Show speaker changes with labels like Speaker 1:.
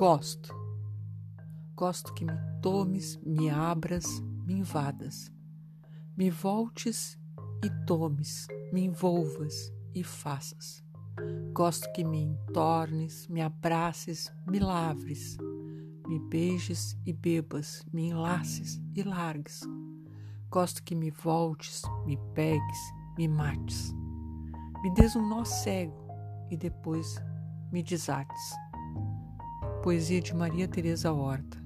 Speaker 1: Gosto. Gosto que me tomes, me abras, me invadas. Me voltes e tomes, me envolvas e faças. Gosto que me entornes, me abraces, me lavres, me beijes e bebas, me enlaces e largues. Gosto que me voltes, me pegues, me mates. Me des um nó cego e depois me desates. Poesia de Maria Teresa Horta.